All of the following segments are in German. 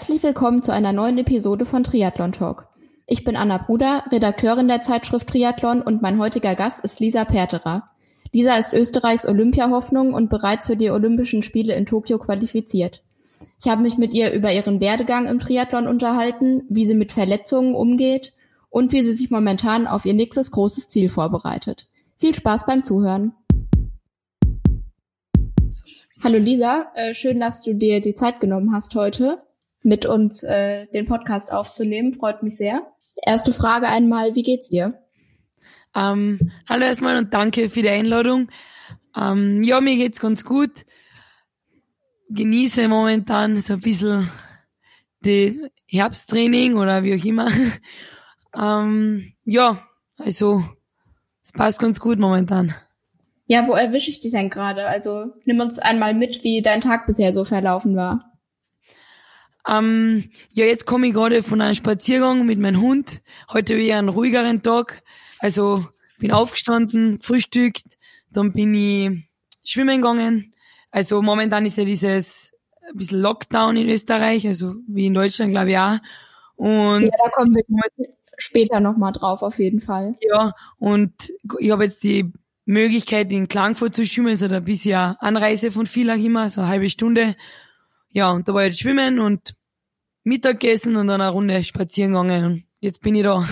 Herzlich willkommen zu einer neuen Episode von Triathlon Talk. Ich bin Anna Bruder, Redakteurin der Zeitschrift Triathlon und mein heutiger Gast ist Lisa Perterer. Lisa ist Österreichs Olympiahoffnung und bereits für die Olympischen Spiele in Tokio qualifiziert. Ich habe mich mit ihr über ihren Werdegang im Triathlon unterhalten, wie sie mit Verletzungen umgeht und wie sie sich momentan auf ihr nächstes großes Ziel vorbereitet. Viel Spaß beim Zuhören. Hallo Lisa, äh, schön, dass du dir die Zeit genommen hast heute, mit uns äh, den Podcast aufzunehmen. Freut mich sehr. Erste Frage einmal, wie geht's dir? Ähm, hallo erstmal und danke für die Einladung. Ähm, ja, mir geht's ganz gut. Genieße momentan so ein bisschen die Herbsttraining oder wie auch immer. ähm, ja, also es passt ganz gut momentan. Ja, wo erwische ich dich denn gerade? Also nimm uns einmal mit, wie dein Tag bisher so verlaufen war. Ähm, ja, jetzt komme ich gerade von einem Spaziergang mit meinem Hund. Heute wieder einen ruhigeren Tag. Also bin aufgestanden, frühstückt, dann bin ich schwimmen gegangen. Also momentan ist ja dieses ein bisschen Lockdown in Österreich, also wie in Deutschland glaube ich auch. Und ja, da kommen wir später nochmal drauf auf jeden Fall. Ja, und ich habe jetzt die Möglichkeit, in Klagenfurt zu schwimmen, so da bis ja Anreise von Villach immer, so eine halbe Stunde. Ja, und da war ich jetzt schwimmen und Mittagessen und dann eine Runde spazieren gegangen und jetzt bin ich da.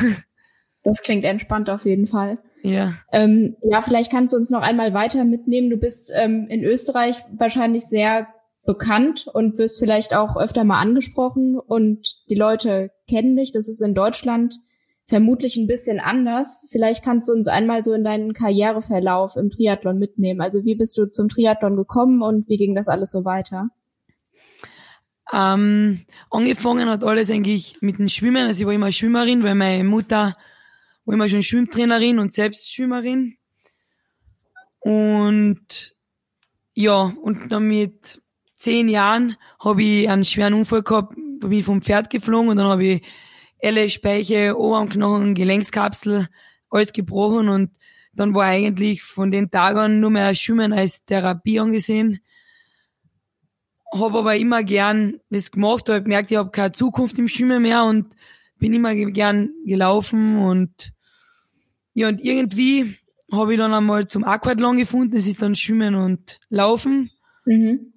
Das klingt entspannt auf jeden Fall. Ja. Ähm, ja, vielleicht kannst du uns noch einmal weiter mitnehmen. Du bist ähm, in Österreich wahrscheinlich sehr bekannt und wirst vielleicht auch öfter mal angesprochen und die Leute kennen dich. Das ist in Deutschland vermutlich ein bisschen anders. Vielleicht kannst du uns einmal so in deinen Karriereverlauf im Triathlon mitnehmen. Also wie bist du zum Triathlon gekommen und wie ging das alles so weiter? Ähm, angefangen hat alles eigentlich mit dem Schwimmen. Also ich war immer Schwimmerin, weil meine Mutter war immer schon Schwimmtrainerin und selbst Schwimmerin. Und ja, und dann mit zehn Jahren habe ich einen schweren Unfall gehabt, bin ich vom Pferd geflogen und dann habe ich Elle, Speiche, Oberarmknochen, Gelenkskapsel, alles gebrochen und dann war eigentlich von den Tagen nur mehr Schwimmen als Therapie angesehen. Hab aber immer gern das gemacht, hab gemerkt, ich habe keine Zukunft im Schwimmen mehr und bin immer gern gelaufen und ja, und irgendwie habe ich dann einmal zum Aquathlon gefunden, das ist dann Schwimmen und Laufen. Mhm.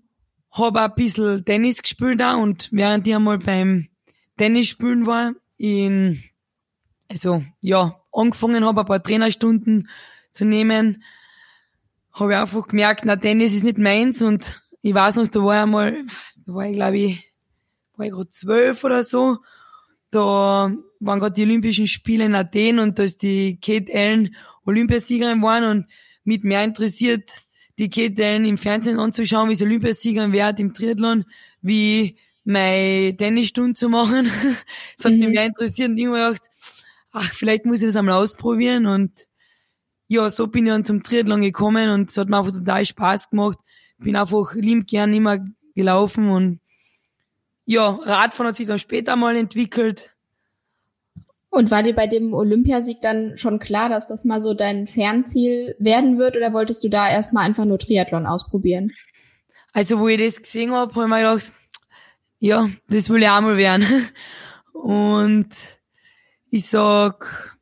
Hab auch ein bisschen Tennis gespielt da und während ich einmal beim Tennis spielen war, in, also ja, angefangen habe, ein paar Trainerstunden zu nehmen, habe ich einfach gemerkt, na, Tennis ist nicht meins und ich weiß noch, da war ich einmal, da war ich glaube ich, war ich gerade zwölf oder so, da waren gerade die Olympischen Spiele in Athen und da ist die Kate Allen Olympiasiegerin geworden und mit mehr interessiert, die Kate Allen im Fernsehen anzuschauen, wie sie Olympiasiegerin wird im Triathlon, wie meine Tennisstunde zu machen. das hat mhm. mich mehr interessiert und ich habe gedacht, ach, vielleicht muss ich das einmal ausprobieren und ja, so bin ich dann zum Triathlon gekommen und es hat mir einfach total Spaß gemacht. Bin einfach lieb gern immer gelaufen und ja, Radfahren hat sich dann später mal entwickelt. Und war dir bei dem Olympiasieg dann schon klar, dass das mal so dein Fernziel werden wird oder wolltest du da erstmal einfach nur Triathlon ausprobieren? Also, wo ich das gesehen habe, habe ich mir gedacht, ja, das will ich auch mal werden. Und ich sag,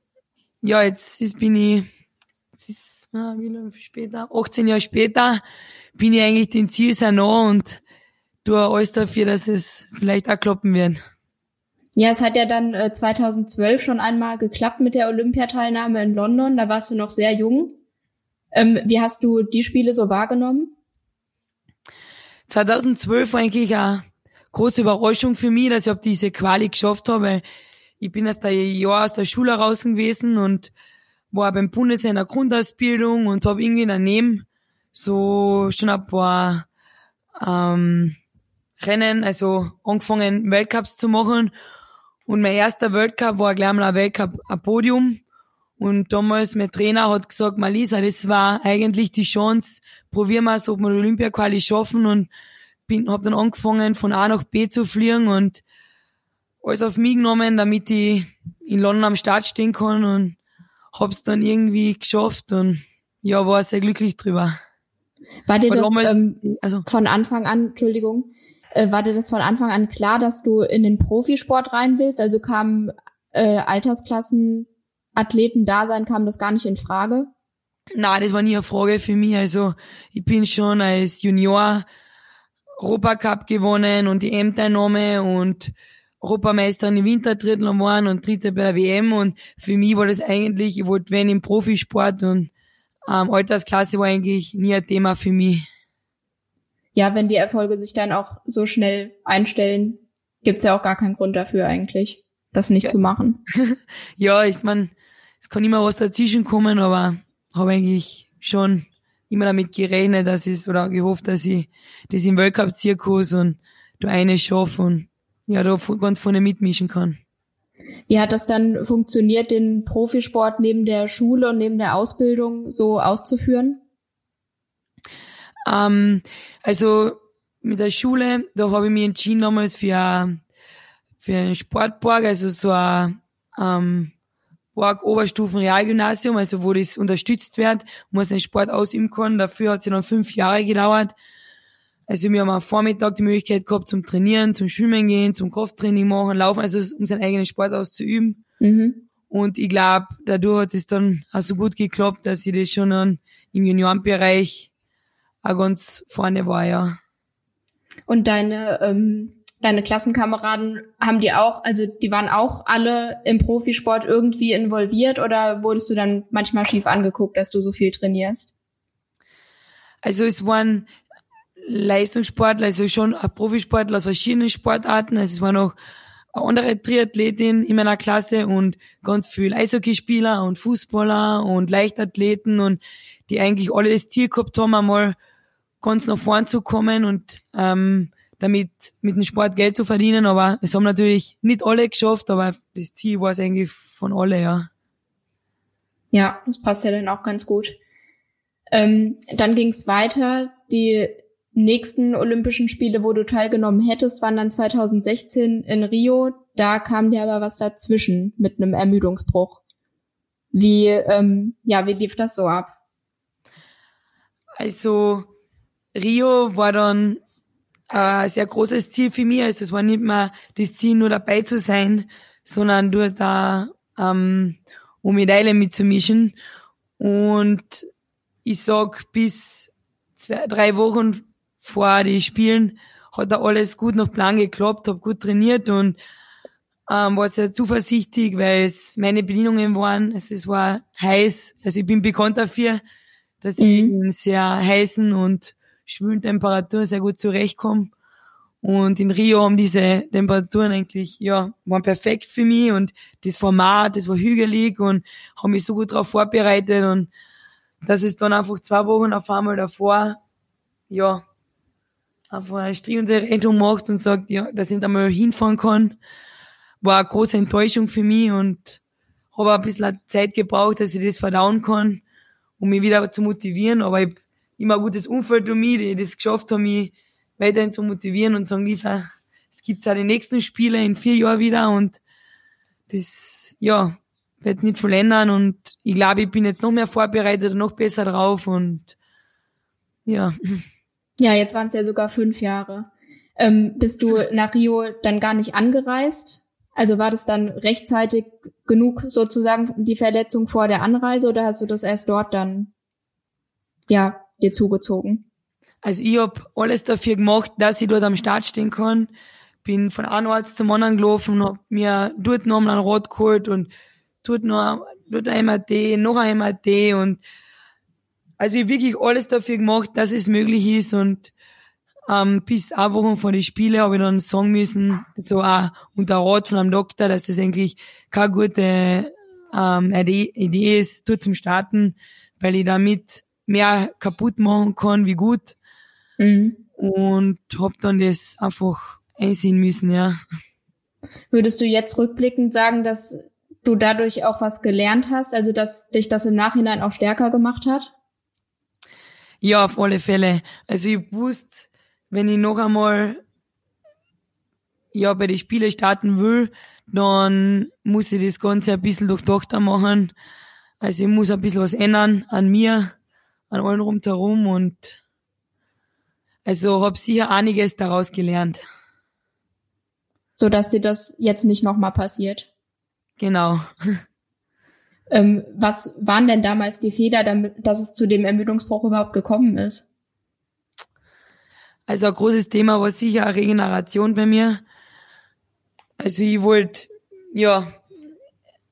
ja, jetzt ist, bin ich, es ist, wie lange später, 18 Jahre später, bin ich eigentlich dem Ziel sehr nah und tue alles dafür, dass es vielleicht auch klappen wird. Ja, es hat ja dann äh, 2012 schon einmal geklappt mit der Olympiateilnahme in London. Da warst du noch sehr jung. Ähm, wie hast du die Spiele so wahrgenommen? 2012 war eigentlich auch große Überraschung für mich, dass ich ob diese Quali geschafft habe, weil ich bin erst ein Jahr aus der Schule raus gewesen und war beim Bundesheer in der Grundausbildung und habe irgendwie daneben so schon ein paar ähm, Rennen, also angefangen Weltcups zu machen. Und mein erster Weltcup war gleich mal ein Weltcup, ein Podium. Und damals mein Trainer hat gesagt, Malisa, das war eigentlich die Chance, probieren wir es, ob wir Olympia-Quali schaffen. Und bin, hab dann angefangen, von A nach B zu fliegen und alles auf mich genommen, damit ich in London am Start stehen kann und hab's dann irgendwie geschafft und ja, war sehr glücklich drüber. War dir das ähm, also, von Anfang an, Entschuldigung, Äh, war dir das von Anfang an klar, dass du in den Profisport rein willst? Also kamen äh, Altersklassen, Athleten da sein, kam das gar nicht in Frage? Na, das war nie eine Frage für mich. Also ich bin schon als Junior Europacup gewonnen und die M-Teilnahme und Europameisterin im Wintertriathlon geworden und Dritte bei der WM und für mich war das eigentlich, ich wollte wenn im Profisport und ähm, Altersklasse war eigentlich nie ein Thema für mich. Ja, wenn die Erfolge sich dann auch so schnell einstellen, gibt's ja auch gar keinen Grund dafür eigentlich, das nicht ja. zu machen. ja, ich meine, es kann immer was dazwischen kommen, aber habe eigentlich schon immer damit gerechnet, dass ich oder gehofft, dass ich das im Weltcup-Zirkus und da eine schaffe und ja, da ganz vorne mitmischen kann. Wie hat das dann funktioniert, den Profisport neben der Schule und neben der Ausbildung so auszuführen? Ähm, also mit der Schule, da habe ich mich entschieden damals für, für einen Sportpark, also so ein ähm, Park Oberstufen Realgymnasium, also wo das unterstützt wird, wo man seinen Sport ausüben kann. Dafür hat es dann fünf Jahre gedauert. Also wir haben am Vormittag die Möglichkeit gehabt zum Trainieren, zum Schwimmen gehen, zum Krafttraining machen, laufen, also um seinen eigenen Sport auszuüben. Mhm. Und ich glaube, dadurch hat es dann auch so gut geklappt, dass ich das schon dann im Juniorenbereich auch ganz vorne war, ja. Und deine, ähm, deine Klassenkameraden, haben die auch, also die waren auch alle im Profisport irgendwie involviert oder wurdest du dann manchmal schief angeguckt, dass du so viel trainierst? Also es waren Leistungssportler, also schon Profisportler aus verschiedenen Sportarten. Also es war noch eine andere Triathletin in meiner Klasse und ganz viel Eishockeyspieler und Fußballer und Leichtathleten und die eigentlich alle das Ziel gehabt haben, einmal ganz nach vorn zu kommen und ähm, damit mit dem Sport Geld zu verdienen. Aber es haben natürlich nicht alle geschafft, aber das Ziel war es eigentlich von alle, ja. Ja, das passt ja dann auch ganz gut. Ähm, dann ging es weiter. Die nächsten Olympischen Spiele, wo du teilgenommen hättest, waren dann 2016 in Rio. Da kam dir aber was dazwischen mit einem Ermüdungsbruch. Wie, ähm, ja, wie lief das so ab? Also Rio war dann äh, ein sehr großes Ziel für mich. Also es war nicht mehr das Ziel, nur dabei zu sein, sondern dort da ähm, um Medaillen mitzumischen. Und ich sag, bis zwei, drei Wochen vor die Spielen hat da alles gut nach Plan geklappt, habe gut trainiert und ähm, war sehr zuversichtlich, weil es meine Bedingungen waren. Also es war heiß. Also ich bin bekannt dafür, dass mhm. ich in sehr heißen und schwülen Temperaturen sehr gut zurechtkomme. Und in Rio haben diese Temperaturen eigentlich, ja, waren perfekt für mich und das Format, das war hügelig und haben mich so gut darauf vorbereitet und dass es dann einfach zwei Wochen auf einmal davor, ja, einfach eine stringende Rettung macht und sagt, ja, dass ich nicht einmal hinfahren kann, war eine große Enttäuschung für mich und habe ein bisschen Zeit gebraucht, dass ich das verdauen kann, um mich wieder zu motivieren. Aber ich habe immer ein gutes Umfeld um mich, die das geschafft haben, mich weiterhin zu motivieren und sagen, Lisa, es gibt ja die nächsten Spiele in vier Jahren wieder und das, ja, wird nicht vollenden und ich glaube, ich bin jetzt noch mehr vorbereitet und noch besser drauf und ja. Ja, jetzt waren es ja sogar fünf Jahre. Ähm, bist du nach Rio dann gar nicht angereist? Also war das dann rechtzeitig genug sozusagen die Verletzung vor der Anreise oder hast du das erst dort dann ja dir zugezogen? Also ich hab alles dafür gemacht, dass ich dort am Start stehen kann. Bin von einem Ort zum anderen gelaufen, hab mir dort nochmal ein Rad geholt und dort noch dort ein MRT, noch ein MRT und also ich wirklich alles dafür gemacht, dass es möglich ist und ähm, bis eine Woche vor die Spiele habe ich dann sagen müssen, so auch unter Rat von einem Doktor, dass das eigentlich keine gute ähm, Idee ist, dort zum Starten, weil ich damit mehr kaputt machen kann wie gut. Mhm. Und hab dann das einfach einsehen müssen, ja. Würdest du jetzt rückblickend sagen, dass du dadurch auch was gelernt hast, also dass dich das im Nachhinein auch stärker gemacht hat? Ja, auf alle Fälle. Also ich wusste, wenn ich noch einmal ja bei den Spielen starten will, dann muss ich das Ganze ein bisschen durchdachter machen. Also ich muss ein bisschen was ändern an mir, an allen rundherum und Also habe sicher einiges daraus gelernt. So dass dir das jetzt nicht nochmal passiert. Genau. Ähm, was waren denn damals die Fehler, damit, dass es zu dem Ermüdungsbruch überhaupt gekommen ist? Also ein großes Thema war sicher Regeneration bei mir. Also ich wollte, ja,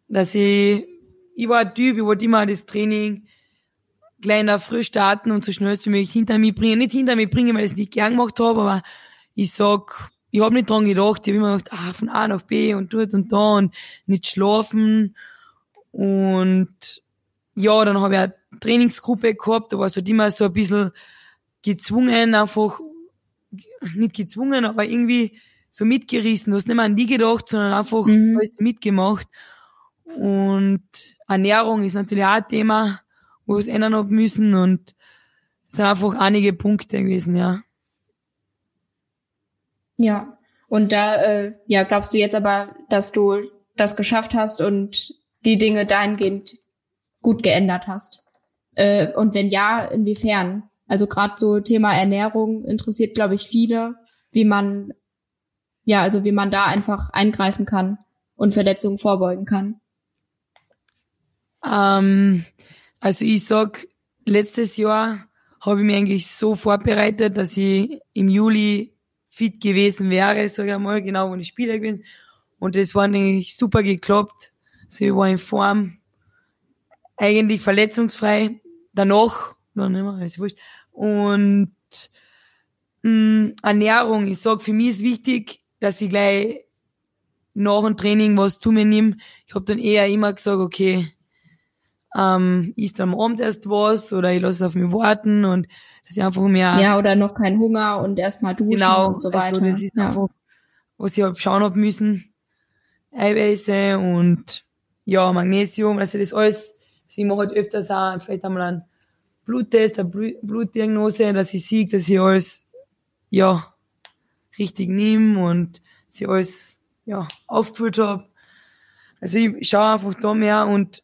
dass ich, ich war ein Typ, ich wollte immer das Training kleiner früh starten und so schnell wie möglich hinter mich bringen. Nicht hinter mich bringen, weil ich es nicht gern gemacht habe, aber ich sag, ich habe nicht dran gedacht, ich habe immer gedacht, ah, von A nach B und dort und da und nicht schlafen und ja, dann habe ich eine Trainingsgruppe gehabt, da war so immer so ein bisschen gezwungen, einfach, nicht gezwungen, aber irgendwie so mitgerissen. Du hast nicht mehr an die gedacht, sondern einfach mhm. alles mitgemacht. Und Ernährung ist natürlich auch ein Thema, wo wir es ändern haben müssen und es sind einfach einige Punkte gewesen, ja. Ja. Und da, äh, ja, glaubst du jetzt aber, dass du das geschafft hast und die Dinge dahingehend gut geändert hast? Äh, und wenn ja, inwiefern? Also gerade so Thema Ernährung interessiert, glaube ich, viele, wie man, ja, also wie man da einfach eingreifen kann und Verletzungen vorbeugen kann. Ähm, also ich sag, letztes Jahr habe ich mich eigentlich so vorbereitet, dass ich im Juli fit gewesen wäre, sage ich mal, genau, wo ich Spieler gewesen. Und das war eigentlich super geklappt. Sie war in Form, eigentlich verletzungsfrei. Danach, noch nicht mehr, ist wurscht. Und mh, mm, Ernährung, ich sag, für mich ist wichtig, dass ich gleich nach dem Training was zu mir nehme. Ich habe dann eher immer gesagt, okay, ähm, isst am Abend erst was oder ich lasse auf mich warten und das ist einfach mehr. Ja, oder noch kein Hunger und erstmal duschen genau, und so weiter. Also das ist ja. einfach, was ich hab schauen hab müssen. Eiweiße und ja, Magnesium, also das alles, also ich mache halt öfters auch vielleicht einmal einen Bluttest, eine Blutdiagnose, dass ich sehe, dass ich alles, ja, richtig nehme und sie alles, ja, aufgefüllt habe. Also ich schaue einfach da mehr und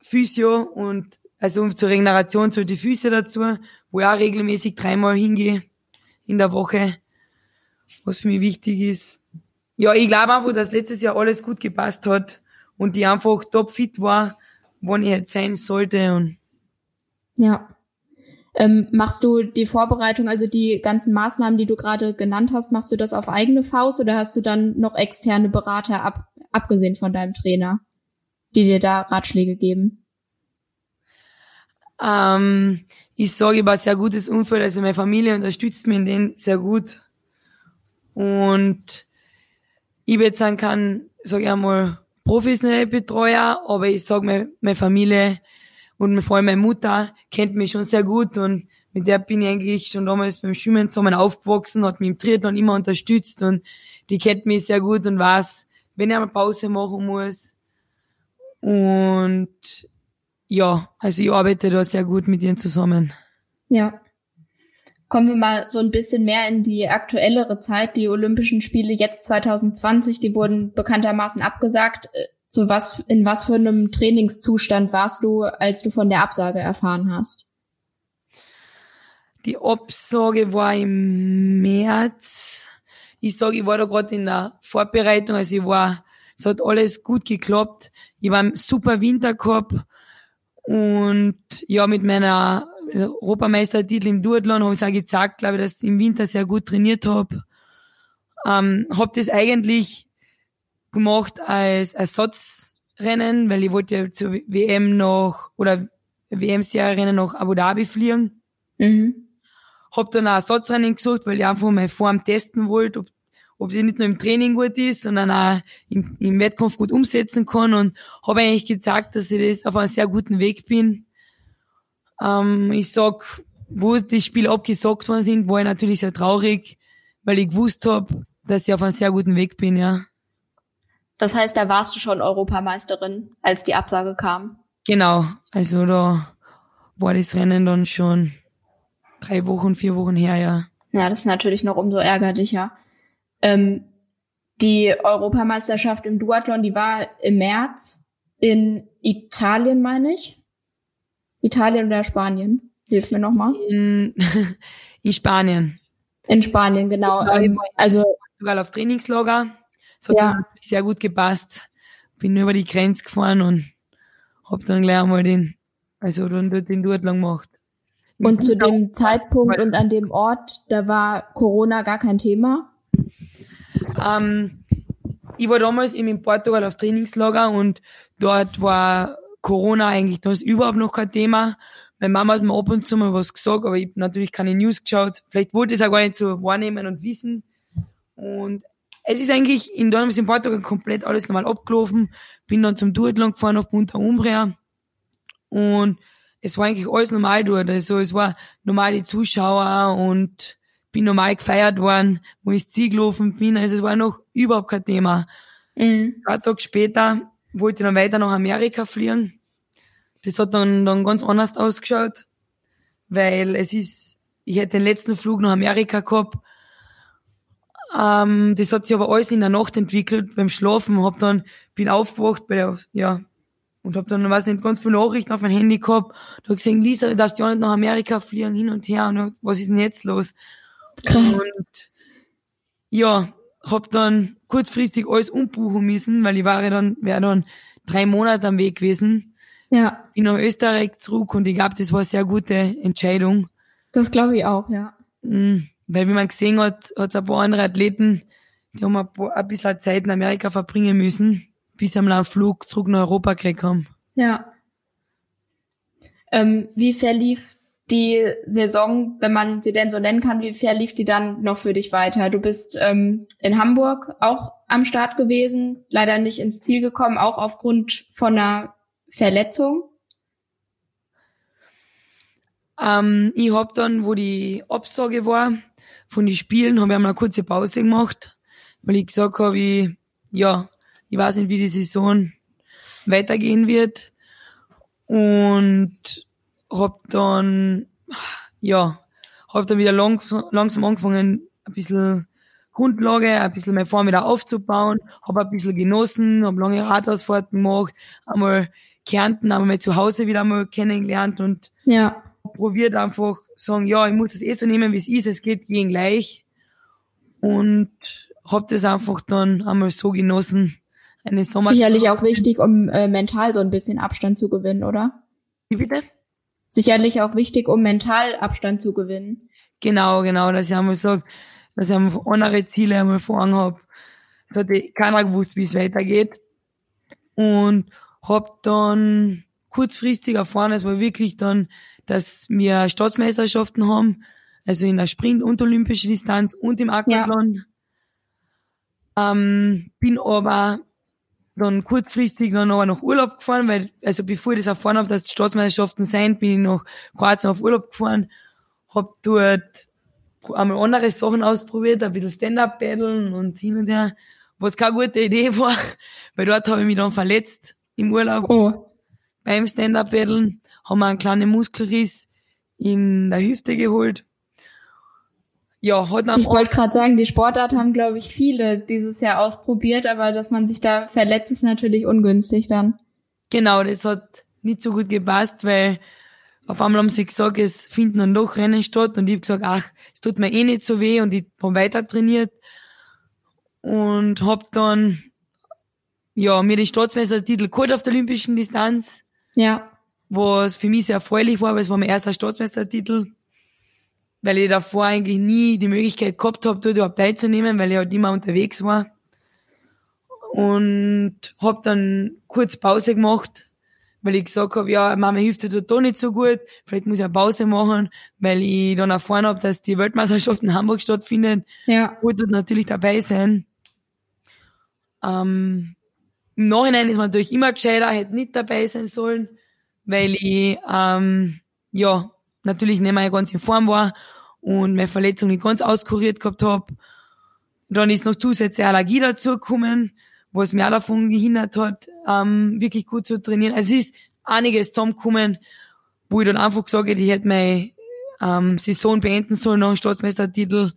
Physio und also zur Regeneration zu die Füße dazu, wo ich auch regelmäßig dreimal hingehe in der Woche, was für mich wichtig ist. Ja, ich glaube einfach, dass letztes Jahr alles gut gepasst hat und die einfach topfit war, wann ich jetzt sein sollte. Und ja. Ähm, machst du die Vorbereitung, also die ganzen Maßnahmen, die du gerade genannt hast, machst du das auf eigene Faust oder hast du dann noch externe Berater ab, abgesehen von deinem Trainer, die dir da Ratschläge geben? Ähm, ich sage, ich war sehr gutes Umfeld, also meine Familie unterstützt mich in denen sehr gut. Und ich sagen kann, sage ich einmal, professionelle Betreuer, aber ich sage, meine, meine Familie und vor allem meine Mutter kennt mich schon sehr gut und mit der bin ich eigentlich schon damals beim Schwimmen zusammen aufgewachsen, hat mich im Triathlon immer unterstützt und die kennt mich sehr gut und weiß, wenn ich eine Pause machen muss. Und ja, also ich arbeite da sehr gut mit ihnen zusammen. Ja. Kommen wir mal so ein bisschen mehr in die aktuellere Zeit. Die Olympischen Spiele jetzt 2020, die wurden bekanntermaßen abgesagt. Äh, zu was, in was für einem Trainingszustand warst du, als du von der Absage erfahren hast? Die Absage war im März. Ich sage, ich war da gerade in der Vorbereitung, also ich war, es hat alles gut geklappt. Ich war im super Winter und ja, mit meiner Europameistertitel im Duathlon habe ich auch gezeigt, glaube ich, dass ich im Winter sehr gut trainiert habe. Ähm, habe das eigentlich gemacht als Ersatzrennen, weil ich wollte zur WM noch oder WM-Serie-Rennen nach Abu Dhabi fliegen. Mhm. Hab dann ein Ersatzrennen gesucht, weil ich einfach meine Form testen wollte, ob, ob sie nicht nur im Training gut ist, sondern auch im, im Wettkampf gut umsetzen kann und habe eigentlich gezeigt, dass ich das auf einem sehr guten Weg bin. Ähm, ich sag, wo die Spiele abgesagt worden sind, war ich natürlich sehr traurig, weil ich gewusst habe, dass ich auf einem sehr guten Weg bin, ja. Das heißt, da warst du schon Europameisterin, als die Absage kam? Genau, also da war das Rennen dann schon drei Wochen, vier Wochen her, ja. Ja, das ist natürlich noch umso ärgerlicher. Ähm, die Europameisterschaft im Duathlon, die war im März in Italien, meine ich. Italien oder Spanien? Hilf mir nochmal. In, in Spanien. In Spanien, genau. genau ähm, also sogar auf Trainingslager. Das hat Ja. sehr gut gepasst. Bin über die Grenze gefahren und hab dann gleich einmal den, also dann dort den Durchlang gemacht. und zu dem Zeitpunkt und an dem Ort, da war Corona gar kein Thema. Ähm, ich war damals eben in Portugal auf Trainingslager und dort war Corona eigentlich das überhaupt noch kein Thema. Meine Mama hat mir ab und zu mal was gesagt, aber ich habe natürlich keine News geschaut. Vielleicht wollte ich es auch gar nicht so wahrnehmen und wissen. Und es ist eigentlich in damals in Portugal komplett alles normal abgelaufen. Bin dann zum Duathlon gefahren nach Punta Umbria. Und es war eigentlich alles normal dort. Also es war normal die Zuschauer und bin normal gefeiert worden, wo ich Ziel gelaufen bin. Also es war noch überhaupt kein Thema. Mhm. Zwei Tage später wollte ich dann weiter nach Amerika fliegen. Das hat dann, dann ganz anders ausgeschaut, weil es ist, ich hätte den letzten Flug nach Amerika gehabt. Ähm, das hat sich aber alles in der Nacht entwickelt beim Schlafen. Hab dann, bin aufgewacht bei der, ja, und hab dann, weiß nicht, ganz viele Nachrichten auf mein Handy gehabt. Da hab gesehen, Lisa, du darfst ja nicht nach Amerika fliegen, hin und her. Und was ist denn jetzt los? Krass. Und ja, hab dann kurzfristig alles umbuchen müssen, weil ich war ja dann, wäre dann drei Monate am Weg gewesen. Ja, Bin nach Österreich zurück und ich glaube, das war eine sehr gute Entscheidung. das glaube ich auch, ja. Mhm. Weil wie man gesehen hat, hat es ein paar andere Athleten, die haben ein, paar, ein bisschen Zeit in Amerika verbringen müssen, bis sie am einen Flug zurück nach Europa gekriegt haben. Ja. Ähm, wie verlief die Saison, wenn man sie denn so nennen kann, wie verlief die dann noch für dich weiter? Du bist ähm, in Hamburg auch am Start gewesen, leider nicht ins Ziel gekommen, auch aufgrund von einer Verletzung. Ähm, ich hab dann, wo die Absage war von den Spielen, habe ich einmal eine kurze Pause gemacht, weil ich gesagt habe, ich, ja, ich weiß nicht, wie die Saison weitergehen wird. Und hab dann, ja, hab dann wieder lang, langsam angefangen, ein bisschen Grundlage, ein bisschen meine Form wieder aufzubauen, hab ein bisschen genossen, hab lange Radausfahrten gemacht, einmal Kärnten, einmal mal zu Hause wieder einmal kennengelernt und Ja. probiert einfach sagen, ja, ich muss das eh so nehmen, wie es ist, es geht gegen gleich. Und hab das einfach dann einmal so genossen. Eine Sommer Sicherlich auch wichtig, um äh, mental so ein bisschen Abstand zu gewinnen, oder? Wie bitte? Sicherlich auch wichtig, um mental Abstand zu gewinnen. Genau, genau, dass ich einmal sag, dass ich einmal andere Ziele einmal vor Augen hab. Es hat eh keiner gewusst, wie es weitergeht. Und hab dann kurzfristig erfahren, es war wirklich dann, dass wir Staatsmeisterschaften haben, also in der Sprint- und olympische Distanz und im Aquathlon. Ähm, bin aber dann kurzfristig dann aber nach Urlaub gefahren, weil, also bevor ich das erfahren habe, dass die Staatsmeisterschaften sein, bin ich nach Kroatien auf Urlaub gefahren, hab dort einmal andere Sachen ausprobiert, ein bisschen Stand-Up-Paddeln und hin und her, was keine gute Idee war, weil dort habe ich mich dann verletzt im Urlaub Oh, beim Stand-Up-Paddeln, haben wir einen kleinen Muskelriss in der Hüfte geholt. Ja, hat dann ich wollte gerade sagen, die Sportart haben, glaube ich, viele dieses Jahr ausprobiert, aber dass man sich da verletzt, ist natürlich ungünstig dann. Genau, das hat nicht so gut gepasst, weil auf einmal haben sie gesagt, es finden dann doch Rennen statt und ich hab gesagt, ach, es tut mir eh nicht so weh und ich hab weiter trainiert und hab dann ja mir den Staatsmeistertitel geholt auf der olympischen Distanz, Ja, was für mich sehr erfreulich war, weil es war mein erster Staatsmeistertitel, weil ich davor eigentlich nie die Möglichkeit gehabt habe, dort überhaupt teilzunehmen, weil ich halt immer unterwegs war und hab dann kurz Pause gemacht, weil ich gesagt habe, ja, Mama hilft tut da nicht so gut, vielleicht muss ich eine Pause machen, weil ich dann erfahren habe, dass die Weltmeisterschaft in Hamburg stattfindet, ja, wollte natürlich dabei sein. Ähm, Im Nachhinein ist man natürlich immer gescheiter, hätte nicht dabei sein sollen, weil ich ähm, ja natürlich nicht mehr ganz in Form war und meine Verletzung nicht ganz auskuriert gehabt habe. Dann ist noch zusätzliche Allergie dazugekommen, was mir auch davon gehindert hat, ähm, wirklich gut zu trainieren. Also es ist einiges zusammengekommen, wo ich dann einfach gesagt hätte, ich hätte meine ähm, Saison beenden sollen nach dem Staatsmeistertitel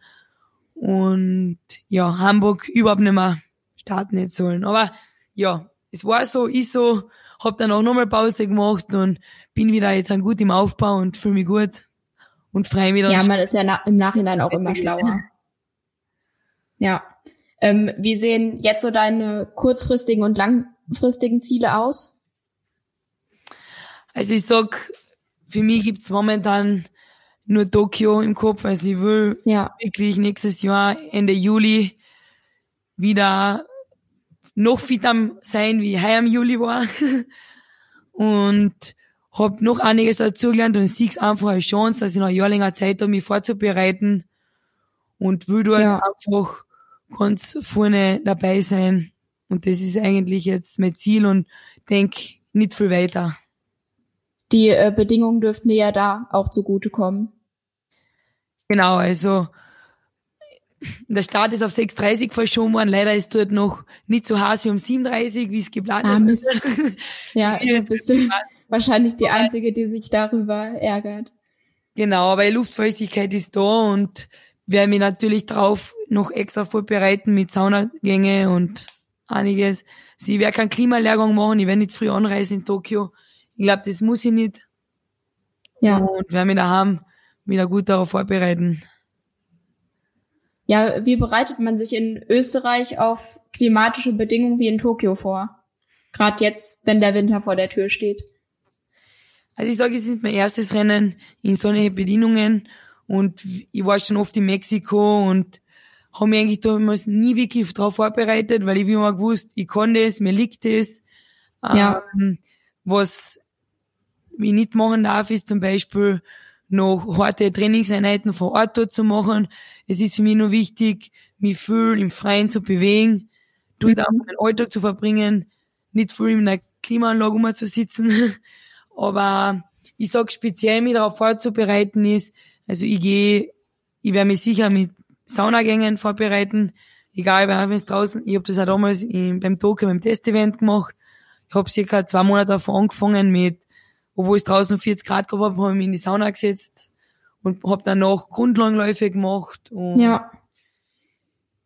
und ja, Hamburg überhaupt nicht mehr starten nicht sollen. Aber ja, es war so, ist so, hab dann auch nochmal Pause gemacht und bin wieder jetzt ein gut im Aufbau und fühle mich gut. und freue mich. Ja, man ist ja na im Nachhinein auch immer schlauer. Ja. Ähm, wie sehen jetzt so deine kurzfristigen und langfristigen Ziele aus? Also ich sag, für mich gibt's momentan nur Tokio im Kopf. Also ich will ja. wirklich nächstes Jahr, Ende Juli, wieder noch fitter sein, wie heuer im Juli war. und hab noch einiges dazugelernt und sieh's einfach als Chance, dass ich noch ein Jahr länger Zeit habe, mich vorzubereiten und will dort ja. einfach ganz vorne dabei sein. Und das ist eigentlich jetzt mein Ziel und denk nicht viel weiter. Die äh, Bedingungen dürften dir ja da auch zugutekommen. Genau, also der Start ist auf 6.30 verschoben worden. Leider ist dort noch nicht so heiß wie um 7.30, wie es geplant ah, ist. ja, bist du wahrscheinlich die Einzige, die sich darüber ärgert. Genau, aber die Luftfeuchtigkeit ist da und werde mich natürlich drauf noch extra vorbereiten mit Saunagänge und einiges. Also ich werde keine Klimalehrgang machen, ich werde nicht früh anreisen in Tokio. Ich glaube, das muss ich nicht. Ja. Und werde mich daheim wieder gut darauf vorbereiten. Ja, wie bereitet man sich in Österreich auf klimatische Bedingungen wie in Tokio vor? Gerade jetzt, wenn der Winter vor der Tür steht. Also ich sage, es ist mein erstes Rennen in solche Bedingungen und ich war schon oft in Mexiko und habe mich eigentlich damals nie wirklich darauf vorbereitet, weil ich immer gewusst, ich kann das, mir liegt das. Ja. Ähm, was ich nicht machen darf, ist zum Beispiel noch harte Trainingseinheiten vor Ort dort zu machen. Es ist für mich nur wichtig, mich viel im Freien zu bewegen, dort auch meinen Alltag zu verbringen, nicht viel in einer Klimaanlage umzusitzen. Aber ich sag speziell, mich darauf vorzubereiten ist, also ich gehe, ich werde mich sicher mit Saunagängen vorbereiten, egal wenn es draußen, ich habe das auch damals im, beim Tokio, beim Testevent gemacht. Ich habe circa zwei Monate davor angefangen mit obwohl es draußen 40 Grad gehabt habe, habe ich mich in die Sauna gesetzt und habe dann noch Grundlagenläufe gemacht. Und ja.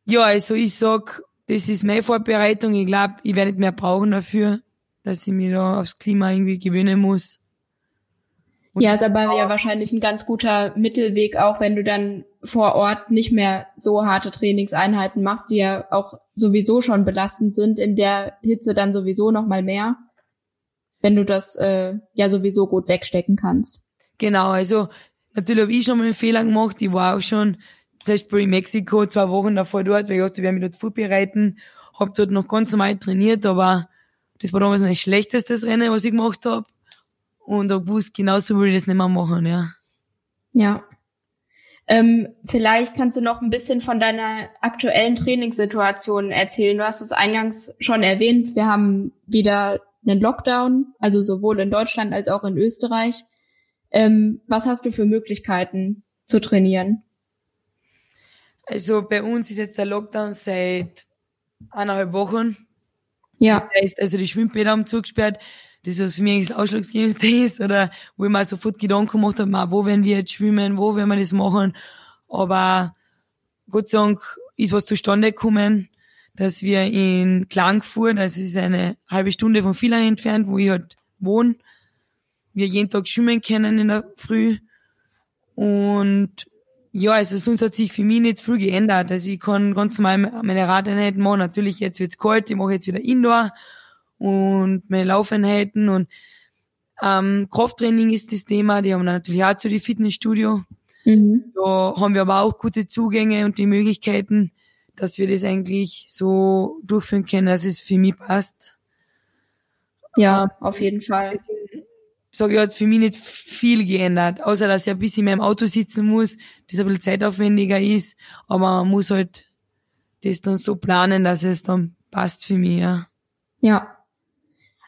Ja, also ich sag, das ist meine Vorbereitung. Ich glaube, ich werde nicht mehr brauchen dafür, dass ich mich da aufs Klima irgendwie gewöhnen muss. Und ja, ist aber ja wahrscheinlich ein ganz guter Mittelweg, auch wenn du dann vor Ort nicht mehr so harte Trainingseinheiten machst, die ja auch sowieso schon belastend sind, in der Hitze dann sowieso noch mal mehr wenn du das äh, ja sowieso gut wegstecken kannst. Genau, also natürlich habe ich schon mal einen Fehler gemacht. Ich war auch schon zum Beispiel in Mexiko zwei Wochen davor dort, weil ich dachte, ich werde mich dort vorbereiten. Hab dort noch ganz normal trainiert, aber das war damals mein schlechtestes Rennen, was ich gemacht habe. Und hab gewusst, genauso will ich das nicht mehr machen, ja. Ja. Ähm, vielleicht kannst du noch ein bisschen von deiner aktuellen Trainingssituation erzählen. Du hast es eingangs schon erwähnt. Wir haben wieder einen Lockdown, also sowohl in Deutschland als auch in Österreich. Ähm, was hast du für Möglichkeiten zu trainieren? Also bei uns ist jetzt der Lockdown seit eineinhalb Wochen. Ja. Das heißt, also die Schwimmbäder haben zugesperrt. Das, was für mich das Ausschlaggebendste ist, oder wo ich mir sofort Gedanken gemacht habe, wo werden wir jetzt schwimmen, wo werden wir das machen. Aber Gott sei Dank ist was zustande gekommen dass wir in Klagenfurt, das ist eine halbe Stunde von Villach entfernt, wo ich halt wohne, wir jeden Tag schwimmen können in der Früh. Und ja, also sonst hat sich für mich nicht viel geändert. Also ich kann ganz normal meine Radeinheiten machen. Natürlich jetzt wird's kalt, ich mache jetzt wieder Indoor und meine Laufeinheiten und ähm, Krafttraining ist das Thema. Die haben natürlich auch zu die Fitnessstudio. Mhm. Da haben wir aber auch gute Zugänge und die Möglichkeiten, dass wir das eigentlich so durchführen können, dass es für mich passt. Ja, ähm, auf jeden Fall. Sag ich, hat für mich nicht viel geändert, außer dass ich ein bisschen mehr im Auto sitzen muss, das ein bisschen zeitaufwendiger ist, aber man muss halt das dann so planen, dass es dann passt für mich, ja. Ja.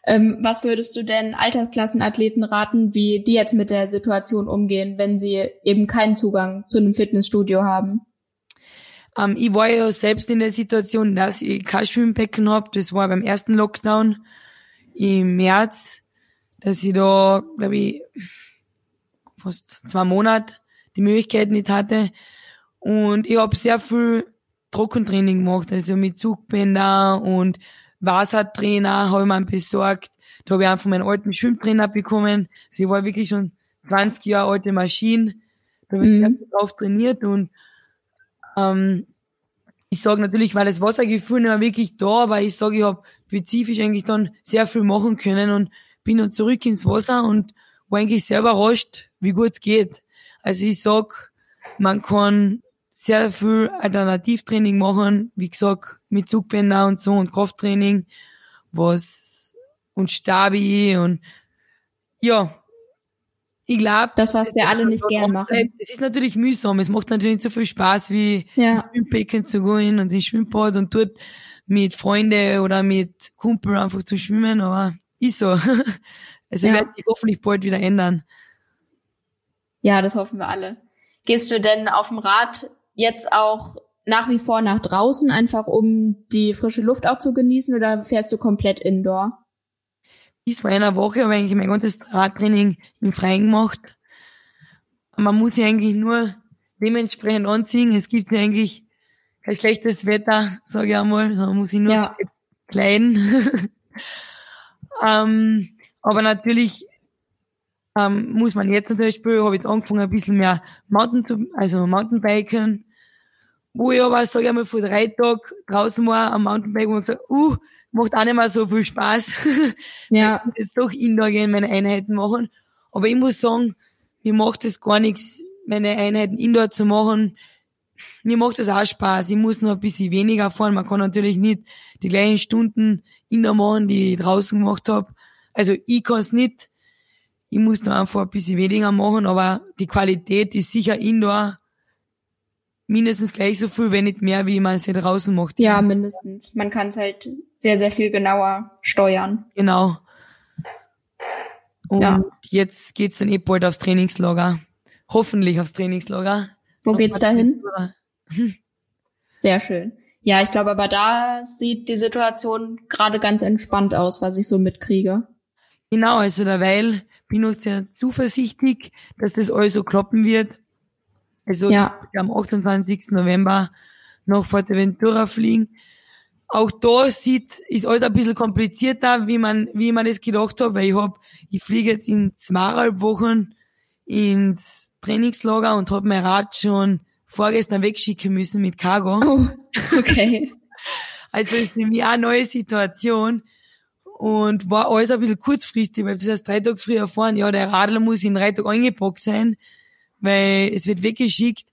Ähm, was würdest du denn Altersklassenathleten raten, wie die jetzt mit der Situation umgehen, wenn sie eben keinen Zugang zu einem Fitnessstudio haben? Ähm, ich war ja selbst in der Situation, dass ich kein Schwimmbecken hab. Das war beim ersten Lockdown im März, dass ich da, glaube ich, fast zwei Monate die Möglichkeit nicht hatte. Und ich habe sehr viel Trockentraining gemacht, also mit Zugbänder und Wassertrainer habe ich mir besorgt. Da habe ich einfach meinen alten Schwimmtrainer bekommen. Sie war wirklich schon 20 Jahre alte Maschine. Da wird mhm. sehr viel drauf trainiert und ähm, ich sage natürlich, weil das Wassergefühl nicht wirklich da, aber ich sage, ich habe spezifisch eigentlich dann sehr viel machen können und bin dann zurück ins Wasser und war eigentlich sehr überrascht, wie gut es geht. Also ich sag, man kann sehr viel Alternativtraining machen, wie gesagt, mit Zugbänder und so und Krafttraining, was und Stabi und ja, ich glaube, das, was wir alle nicht gern machen. Es ist natürlich mühsam. Es macht natürlich nicht so viel Spaß, wie ja. ins Schwimmbecken zu gehen und ins Schwimmbad und dort mit Freunden oder mit Kumpel einfach zu schwimmen, aber ist so. Also ja. wird sich hoffentlich bald wieder ändern. Ja, das hoffen wir alle. Gehst du denn auf dem Rad jetzt auch nach wie vor nach draußen, einfach um die frische Luft auch zu genießen oder fährst du komplett indoor? Bis vor einer Woche habe ich eigentlich mein ganzes Radtraining im Freien gemacht. Man muss sich eigentlich nur dementsprechend anziehen. Es gibt ja eigentlich kein schlechtes Wetter, sage ich einmal. Man muss sich nur ja. kleiden. ähm, aber natürlich ähm, muss man jetzt zum Beispiel, habe ich angefangen ein bisschen mehr Mountain zu, also Mountainbiken, wo ich aber, sage ich mal, vor drei Tagen draußen war am Mountainbike und gesagt, uh, macht auch nicht mehr so viel Spaß. Ja. ich muss jetzt doch indoor gehen, meine Einheiten machen. Aber ich muss sagen, mir macht es gar nichts, meine Einheiten indoor zu machen. Mir macht das auch Spaß. Ich muss noch ein bisschen weniger fahren. Man kann natürlich nicht die gleichen Stunden indoor machen, die ich draußen gemacht habe. Also ich kann es nicht. Ich muss da einfach ein bisschen weniger machen, aber die Qualität ist sicher indoor mindestens gleich so viel, wenn nicht mehr, wie man es hier draußen macht. Ja, mindestens. Man kann es halt sehr, sehr viel genauer steuern. Genau. Und ja. jetzt geht's dann eh bald aufs Trainingslager. Hoffentlich aufs Trainingslager. Wo geht's da hin? Sehr schön. Ja, ich glaube, aber da sieht die Situation gerade ganz entspannt aus, was ich so mitkriege. Genau, also derweil bin ich sehr zuversichtlich, dass das alles so kloppen wird. Also ja. am 28. November nach Fuerteventura fliegen. Auch da sieht, ist alles ein bisschen komplizierter, wie man, wie man das gedacht hat, weil ich hab, ich fliege jetzt in zweieinhalb Wochen ins Trainingslager und hab mein Rad schon vorgestern wegschicken müssen mit Cargo. Oh, okay. also ist für mich auch eine neue Situation und war alles ein bisschen kurzfristig, weil das heißt drei Tage früher fahren, ja, der Radler muss in drei Tagen eingepackt sein, weil es wird weggeschickt.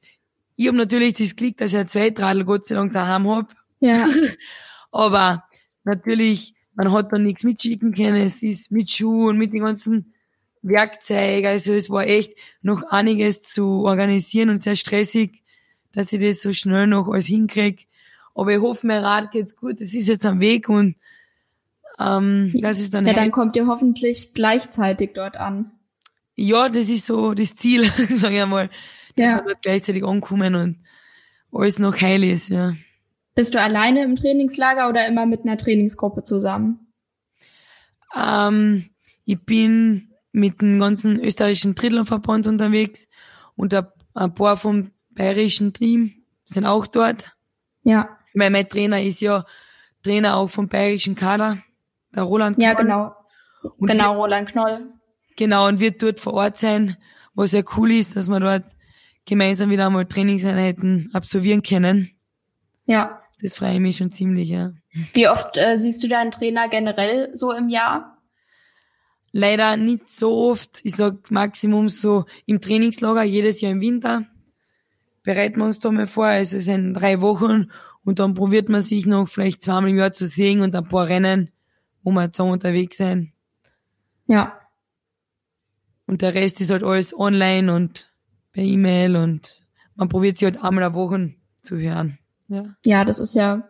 Ich habe natürlich das Glück, dass ich ein Zweitradl Gott sei Dank daheim hab. Ja. Aber natürlich, man hat da nichts mitschicken können. Es ist mit Schuhen, mit den ganzen Werkzeugen. Also es war echt noch einiges zu organisieren und sehr stressig, dass ich das so schnell noch alles hinkrieg. Aber ich hoffe, mein Rad geht's gut. Es ist jetzt am Weg und ähm, das ist dann Ja, dann kommt ihr hoffentlich gleichzeitig dort an. Ja, das ist so das Ziel, sage ich einmal, dass ja. wir dort gleichzeitig ankommen und alles noch heil ist, ja. Bist du alleine im Trainingslager oder immer mit einer Trainingsgruppe zusammen? Ähm, ich bin mit dem ganzen österreichischen Triathlonverband unterwegs und ein paar vom bayerischen Team sind auch dort. Ja. Weil mein Trainer ist ja Trainer auch vom bayerischen Kader der Roland Knoll. Ja, genau. Und genau, Roland Knoll. Genau, und wird dort vor Ort sein, was sehr cool ist, dass wir dort gemeinsam wieder einmal Trainingseinheiten absolvieren können. Ja. Das freue ich mich schon ziemlich, ja. Wie oft äh, siehst du deinen Trainer generell so im Jahr? Leider nicht so oft. Ich sag Maximum so im Trainingslager jedes Jahr im Winter. Bereiten wir uns da mal vor. Also es sind drei Wochen und dann probiert man sich noch vielleicht zweimal im Jahr zu sehen und ein paar Rennen wo wir zusammen unterwegs sind. Ja. Und der Rest ist halt alles online und per E-Mail und man probiert sich halt einmal eine Woche zu hören. Ja. ja, das ist ja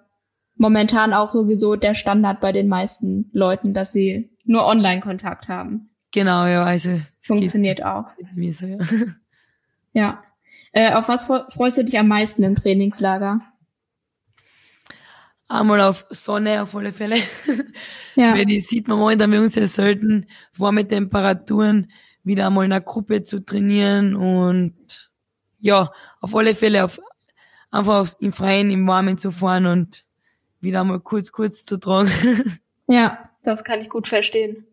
momentan auch sowieso der Standard bei den meisten Leuten, dass sie nur Online-Kontakt haben. Genau, ja, also. Funktioniert auch. So, ja. ja. Äh, auf was freust du dich am meisten im Trainingslager? einmal auf Sonne auf alle Fälle. Ja. Weil die sieht man momentan bei uns sehr selten, warme Temperaturen, wieder einmal in einer Gruppe zu trainieren und ja, auf alle Fälle auf, einfach im Freien, im Warmen zu fahren und wieder einmal kurz, kurz zu tragen. Ja, das kann ich gut verstehen.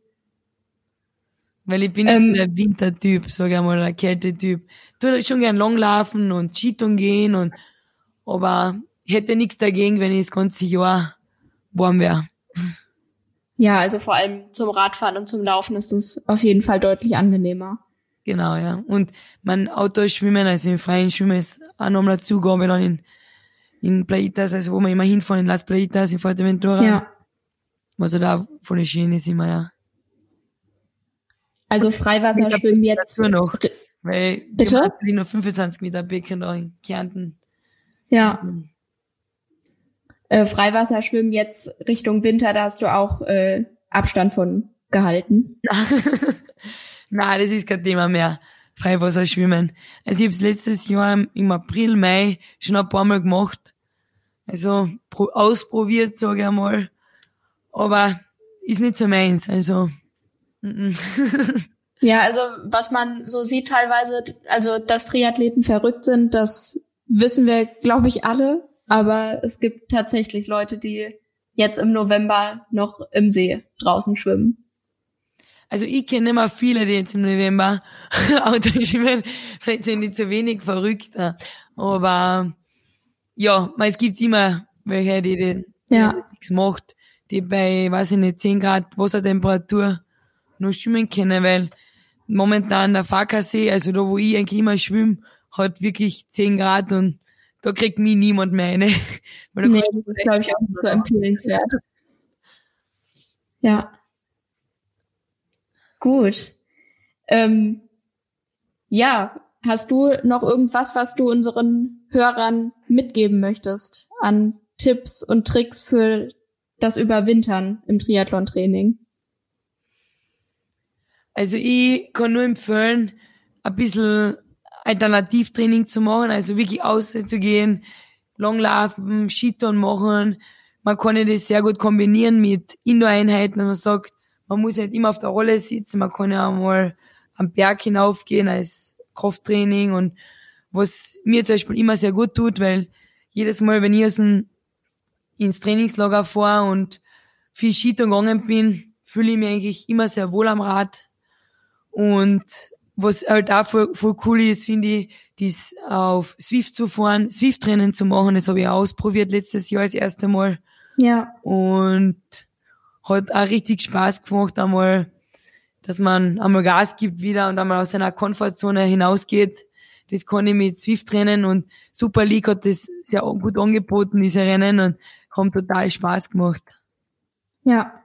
Weil ich bin ähm, ein Wintertyp, sag ich mal, ein Kältetyp. Tu schon gern langlaufen und Skitouren gehen und, aber hätte nichts dagegen, wenn ich das ganze Jahr warm wäre. Ja, also vor allem zum Radfahren und zum Laufen ist es auf jeden Fall deutlich angenehmer. Genau, ja. Und mein Outdoor-Schwimmen, also im freien Schwimmen ist auch nochmal eine Zugabe dann in, in Plaitas, also wo wir immer hinfahren, in Las Plaitas, in Fuerteventura. Ja. Was halt auch voll schön ist immer, ja. Also Freiwasserschwimmen jetzt. Nur noch, weil Bitte? wir nur 25 Meter Becken da in Kärnten. Ja. Mhm. Äh, Freiwasserschwimmen jetzt Richtung Winter, da hast du auch äh, Abstand von gehalten. Na, das ist kein Thema mehr. Freiwasserschwimmen. Also ich habe es letztes Jahr im April, Mai schon ein paar Mal gemacht. Also ausprobiert, sage ich einmal. Aber ist nicht so meins. Also. ja, also was man so sieht teilweise, also dass Triathleten verrückt sind, das wissen wir, glaube ich, alle. Aber es gibt tatsächlich Leute, die jetzt im November noch im See draußen schwimmen. Also ich kenne immer viele, die jetzt im November Auto schwimmen. Vielleicht sind die zu wenig verrückter. Aber ja, es gibt immer welche, die, die, die ja. nichts macht, die bei, weiß ich nicht, 10 Grad Wassertemperatur noch schwimmen können, weil momentan der Farkasee, also da wo ich eigentlich immer schwimme, hat wirklich 10 Grad und da kriegt mich niemand mehr eine. Weil nee, das glaube ich auch nicht so empfehlenswert. Ja. Gut. Ähm, ja, hast du noch irgendwas, was du unseren Hörern mitgeben möchtest an Tipps und Tricks für das Überwintern im Triathlon-Training? Also ich kann nur empfehlen, ein bisschen Alternativtraining zu machen, also wirklich auszugehen, Langlaufen, Skitouren machen. Man kann das sehr gut kombinieren mit Indoor-Einheiten, man sagt, man muss nicht immer auf der Rolle sitzen, man kann ja mal am Berg hinaufgehen als Krafttraining und was mir zum Beispiel immer sehr gut tut, weil jedes Mal, wenn ich aus dem, ins Trainingslager fahre und viel Skitouren gegangen bin, fühle ich mich eigentlich immer sehr wohl am Rad. Und was halt auch voll, voll cool ist, finde ich, das auf Swift zu fahren, Swift-Rennen zu machen. Das habe ich auch ausprobiert letztes Jahr das erste Mal. Ja. Und hat auch richtig Spaß gemacht, einmal, dass man einmal Gas gibt wieder und einmal aus seiner Komfortzone hinausgeht. Das kann ich mit Swift-Rennen und Super League hat das sehr gut angeboten, diese Rennen, und haben total Spaß gemacht. Ja.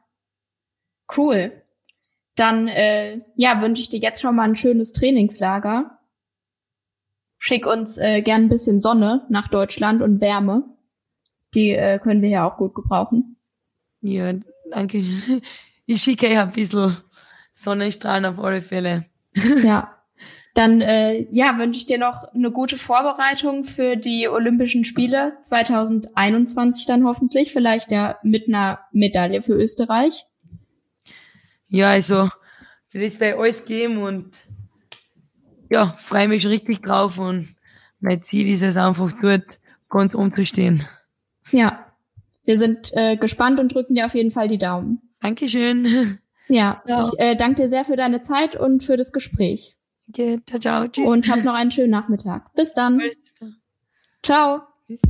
Cool dann äh, ja, wünsche ich dir jetzt schon mal ein schönes Trainingslager. Schick uns äh, gern ein bisschen Sonne nach Deutschland und Wärme. Die äh, können wir ja auch gut gebrauchen. Ja, danke. Ich schicke ja ein bisschen Sonnenstrahlen auf alle Fälle. Ja. Dann äh, ja, wünsche ich dir noch eine gute Vorbereitung für die Olympischen Spiele 2021 dann hoffentlich, vielleicht ja mit einer Medaille für Österreich ja, also für das werde ich alles geben und ja, freue mich richtig drauf und mein Ziel ist es einfach dort ganz umzustehen. Ja, wir sind äh, gespannt und drücken dir auf jeden Fall die Daumen. Dankeschön. Ja, ciao. ich äh, danke dir sehr für deine Zeit und für das Gespräch. Okay, ciao, ciao, tschüss. Und hab noch einen schönen Nachmittag. Bis dann. Ciao. Tschüss.